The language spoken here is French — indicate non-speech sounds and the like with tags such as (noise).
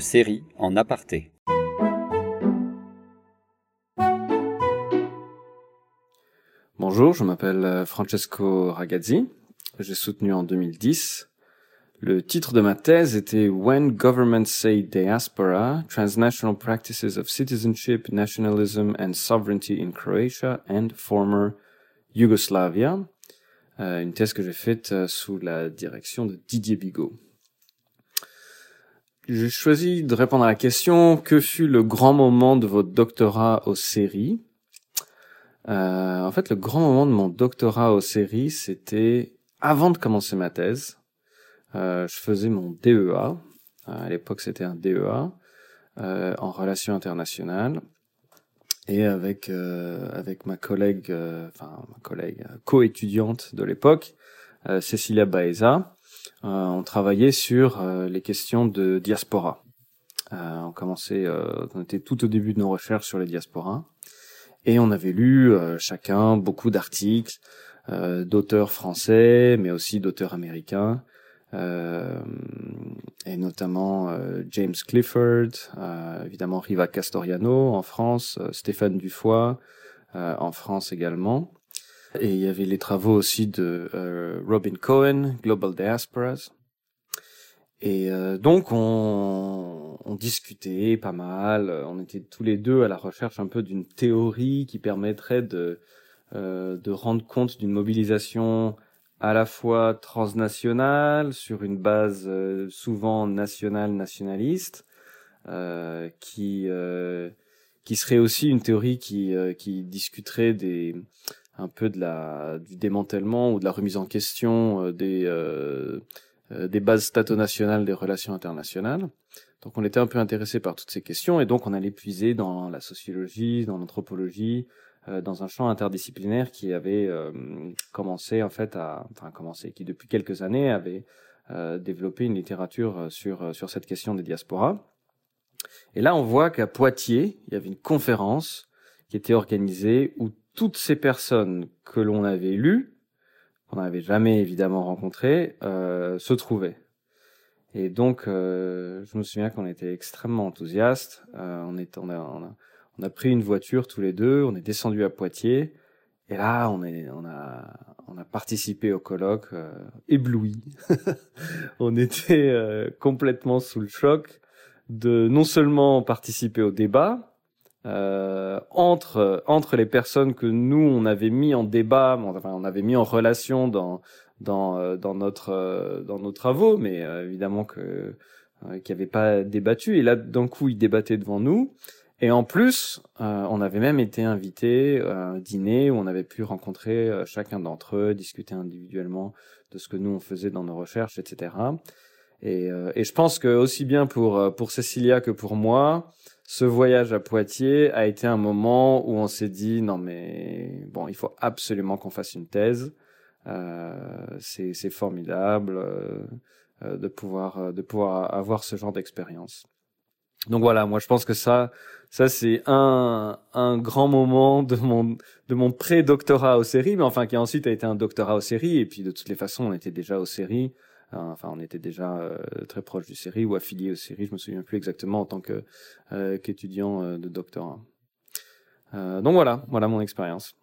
série en aparté. Bonjour, je m'appelle euh, Francesco Ragazzi. J'ai soutenu en 2010. Le titre de ma thèse était When Governments Say Diaspora, Transnational Practices of Citizenship, Nationalism and Sovereignty in Croatia and Former Yugoslavia. Euh, une thèse que j'ai faite euh, sous la direction de Didier Bigot. J'ai choisi de répondre à la question que fut le grand moment de votre doctorat aux séries? Euh, En fait, le grand moment de mon doctorat aux séries, c'était avant de commencer ma thèse. Euh, je faisais mon DEA. À l'époque, c'était un DEA euh, en relations internationales. Et avec euh, avec ma collègue, euh, enfin ma collègue co-étudiante de l'époque, Cecilia Baeza, euh, on travaillait sur euh, les questions de diaspora. Euh, on commençait, on était tout au début de nos recherches sur les diasporas, et on avait lu chacun beaucoup d'articles d'auteurs français, mais aussi d'auteurs américains. Euh, et notamment euh, James Clifford, euh, évidemment Riva Castoriano en France, Stéphane Dufoy en France également. Et il y avait les travaux aussi de euh, Robin Cohen, Global Diasporas. Et euh, donc on, on, discutait pas mal, on était tous les deux à la recherche un peu d'une théorie qui permettrait de, euh, de rendre compte d'une mobilisation à la fois transnationale, sur une base euh, souvent nationale nationaliste, euh, qui qui serait aussi une théorie qui qui discuterait des un peu de la du démantèlement ou de la remise en question euh, des euh, euh, des bases stato-nationales des relations internationales. Donc on était un peu intéressé par toutes ces questions et donc on allait puiser dans la sociologie, dans l'anthropologie, dans un champ interdisciplinaire qui avait commencé en fait à, enfin commencé, qui depuis quelques années avait développé une littérature sur sur cette question des diasporas. Et là on voit qu'à Poitiers il y avait une conférence qui était organisée où toutes ces personnes que l'on avait lues, qu'on n'avait jamais évidemment rencontrées, euh, se trouvaient. Et donc, euh, je me souviens qu'on était extrêmement enthousiastes. Euh, on, est, on, a, on, a, on a pris une voiture tous les deux, on est descendu à Poitiers, et là, on, est, on, a, on a participé au colloque euh, ébloui. (laughs) on était euh, complètement sous le choc de non seulement participer au débat, euh, entre entre les personnes que nous on avait mis en débat, enfin on avait mis en relation dans dans euh, dans notre euh, dans nos travaux, mais euh, évidemment que qui n'avaient pas débattu. Et là d'un coup ils débattaient devant nous. Et en plus, on avait même été invités à un dîner où on avait pu rencontrer chacun d'entre eux, discuter individuellement de ce que nous on faisait dans nos recherches, etc. Et, et je pense que aussi bien pour pour Cécilia que pour moi, ce voyage à Poitiers a été un moment où on s'est dit non mais bon il faut absolument qu'on fasse une thèse. Euh, c'est formidable euh, de pouvoir euh, de pouvoir avoir ce genre d'expérience. Donc voilà moi je pense que ça ça c'est un un grand moment de mon de mon pré-doctorat aux séries mais enfin qui ensuite a été un doctorat aux séries et puis de toutes les façons on était déjà aux séries enfin, on était déjà euh, très proche du série ou affilié aux séries. Je me souviens plus exactement en tant euh, qu'étudiant euh, de doctorat. donc voilà, voilà mon expérience.